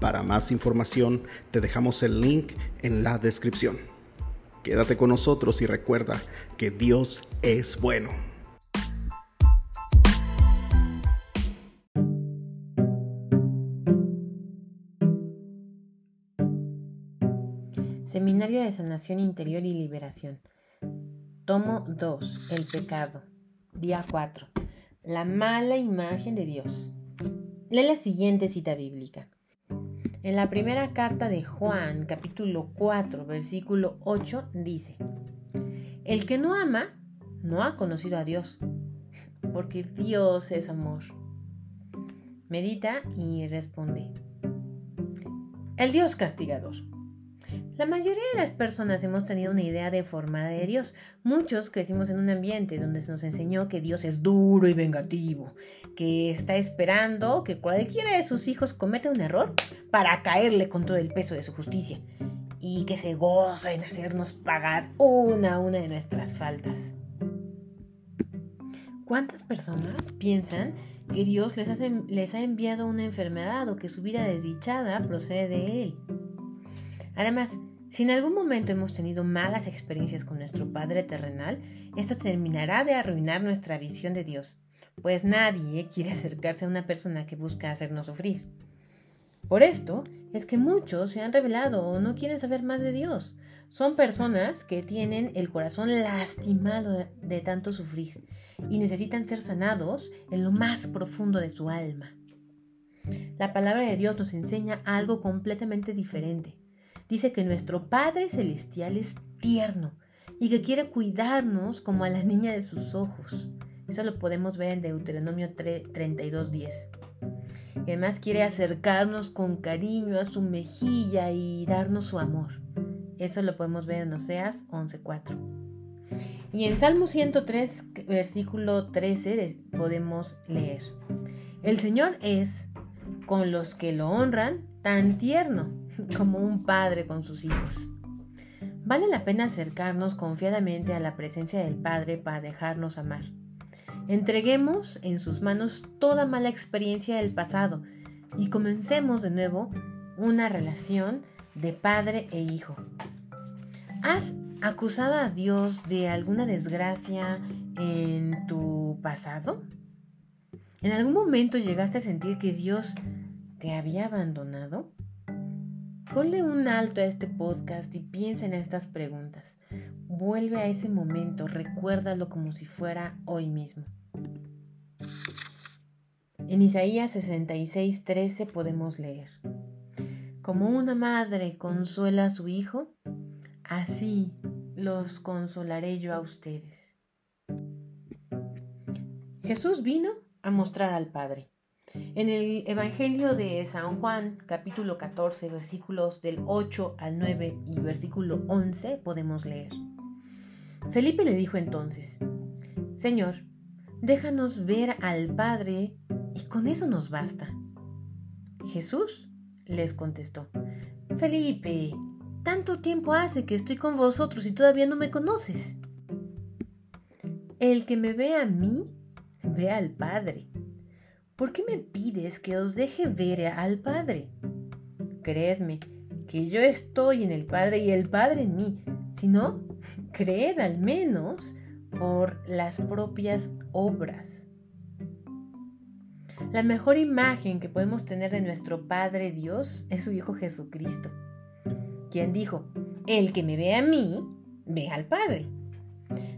Para más información te dejamos el link en la descripción. Quédate con nosotros y recuerda que Dios es bueno. Seminario de Sanación Interior y Liberación. Tomo 2. El pecado. Día 4. La mala imagen de Dios. Lee la siguiente cita bíblica. En la primera carta de Juan, capítulo 4, versículo 8, dice, El que no ama, no ha conocido a Dios, porque Dios es amor. Medita y responde. El Dios castigador. La mayoría de las personas hemos tenido una idea deformada de Dios. Muchos crecimos en un ambiente donde se nos enseñó que Dios es duro y vengativo, que está esperando que cualquiera de sus hijos cometa un error para caerle con todo el peso de su justicia y que se goza en hacernos pagar una a una de nuestras faltas. ¿Cuántas personas piensan que Dios les, les ha enviado una enfermedad o que su vida desdichada procede de Él? Además, si en algún momento hemos tenido malas experiencias con nuestro Padre terrenal, esto terminará de arruinar nuestra visión de Dios, pues nadie quiere acercarse a una persona que busca hacernos sufrir. Por esto es que muchos se han revelado o no quieren saber más de Dios. Son personas que tienen el corazón lastimado de tanto sufrir y necesitan ser sanados en lo más profundo de su alma. La palabra de Dios nos enseña algo completamente diferente dice que nuestro Padre Celestial es tierno y que quiere cuidarnos como a la niña de sus ojos. Eso lo podemos ver en Deuteronomio 32.10. Además quiere acercarnos con cariño a su mejilla y darnos su amor. Eso lo podemos ver en Oseas 11.4. Y en Salmo 103, versículo 13, podemos leer. El Señor es, con los que lo honran, tan tierno como un padre con sus hijos. Vale la pena acercarnos confiadamente a la presencia del Padre para dejarnos amar. Entreguemos en sus manos toda mala experiencia del pasado y comencemos de nuevo una relación de padre e hijo. ¿Has acusado a Dios de alguna desgracia en tu pasado? ¿En algún momento llegaste a sentir que Dios te había abandonado? Ponle un alto a este podcast y piensa en estas preguntas. Vuelve a ese momento, recuérdalo como si fuera hoy mismo. En Isaías 66, 13 podemos leer, Como una madre consuela a su hijo, así los consolaré yo a ustedes. Jesús vino a mostrar al Padre. En el Evangelio de San Juan, capítulo 14, versículos del 8 al 9 y versículo 11, podemos leer. Felipe le dijo entonces, Señor, déjanos ver al Padre y con eso nos basta. Jesús les contestó, Felipe, tanto tiempo hace que estoy con vosotros y todavía no me conoces. El que me ve a mí, ve al Padre. ¿por qué me pides que os deje ver al Padre? Creedme que yo estoy en el Padre y el Padre en mí. Si no, creed al menos por las propias obras. La mejor imagen que podemos tener de nuestro Padre Dios es su Hijo Jesucristo, quien dijo, el que me ve a mí, ve al Padre.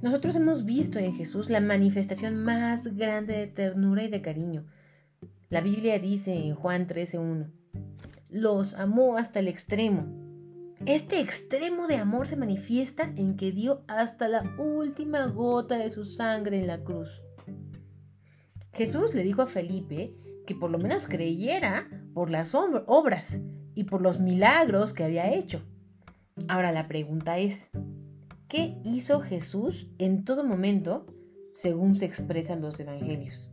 Nosotros hemos visto en Jesús la manifestación más grande de ternura y de cariño, la Biblia dice en Juan 13.1, los amó hasta el extremo. Este extremo de amor se manifiesta en que dio hasta la última gota de su sangre en la cruz. Jesús le dijo a Felipe que por lo menos creyera por las obras y por los milagros que había hecho. Ahora la pregunta es, ¿qué hizo Jesús en todo momento según se expresan los evangelios?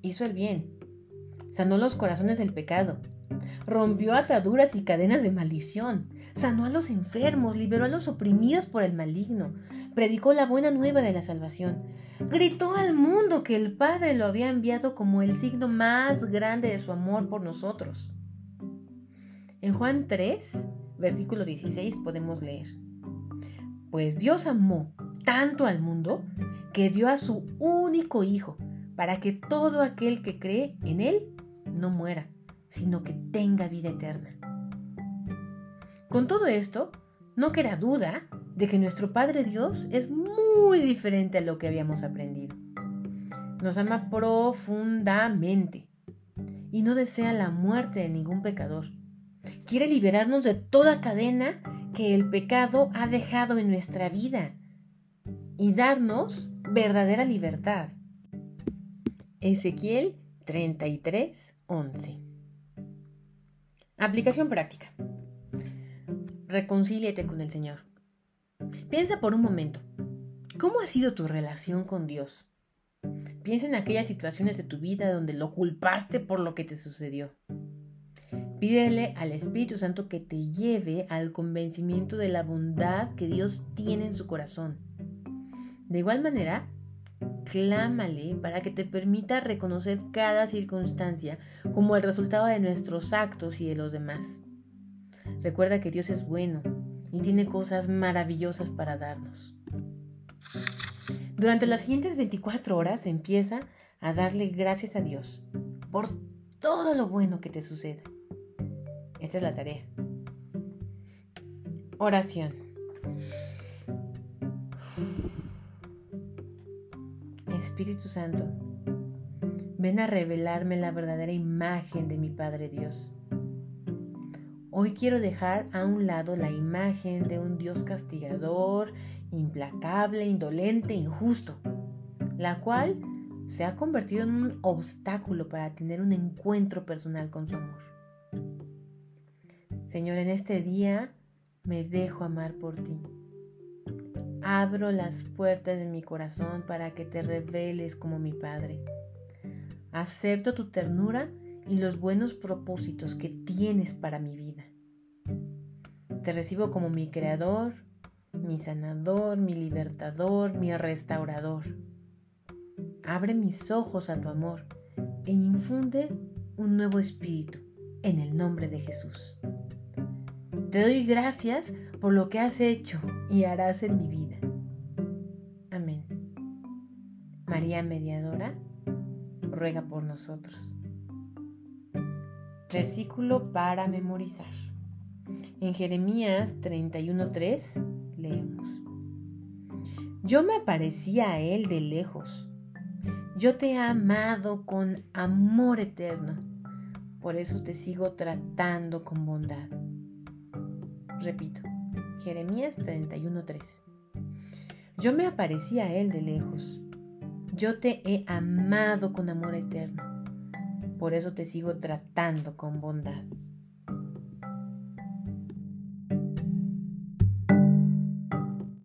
Hizo el bien, sanó los corazones del pecado, rompió ataduras y cadenas de maldición, sanó a los enfermos, liberó a los oprimidos por el maligno, predicó la buena nueva de la salvación, gritó al mundo que el Padre lo había enviado como el signo más grande de su amor por nosotros. En Juan 3, versículo 16 podemos leer, Pues Dios amó tanto al mundo que dio a su único Hijo, para que todo aquel que cree en Él no muera, sino que tenga vida eterna. Con todo esto, no queda duda de que nuestro Padre Dios es muy diferente a lo que habíamos aprendido. Nos ama profundamente y no desea la muerte de ningún pecador. Quiere liberarnos de toda cadena que el pecado ha dejado en nuestra vida y darnos verdadera libertad. Ezequiel 33, 11. Aplicación práctica. Reconcíliate con el Señor. Piensa por un momento, ¿cómo ha sido tu relación con Dios? Piensa en aquellas situaciones de tu vida donde lo culpaste por lo que te sucedió. Pídele al Espíritu Santo que te lleve al convencimiento de la bondad que Dios tiene en su corazón. De igual manera, clámale para que te permita reconocer cada circunstancia como el resultado de nuestros actos y de los demás. Recuerda que Dios es bueno y tiene cosas maravillosas para darnos. Durante las siguientes 24 horas empieza a darle gracias a Dios por todo lo bueno que te sucede. Esta es la tarea. Oración. Espíritu Santo, ven a revelarme la verdadera imagen de mi Padre Dios. Hoy quiero dejar a un lado la imagen de un Dios castigador, implacable, indolente, injusto, la cual se ha convertido en un obstáculo para tener un encuentro personal con su amor. Señor, en este día me dejo amar por ti. Abro las puertas de mi corazón para que te reveles como mi Padre. Acepto tu ternura y los buenos propósitos que tienes para mi vida. Te recibo como mi creador, mi sanador, mi libertador, mi restaurador. Abre mis ojos a tu amor e infunde un nuevo espíritu en el nombre de Jesús. Te doy gracias por lo que has hecho y harás en mi vida. Amén. María Mediadora, ruega por nosotros. Versículo para memorizar. En Jeremías 31.3 leemos. Yo me aparecía a él de lejos. Yo te he amado con amor eterno. Por eso te sigo tratando con bondad. Repito, Jeremías 31.3. Yo me aparecía a él de lejos. Yo te he amado con amor eterno por eso te sigo tratando con bondad.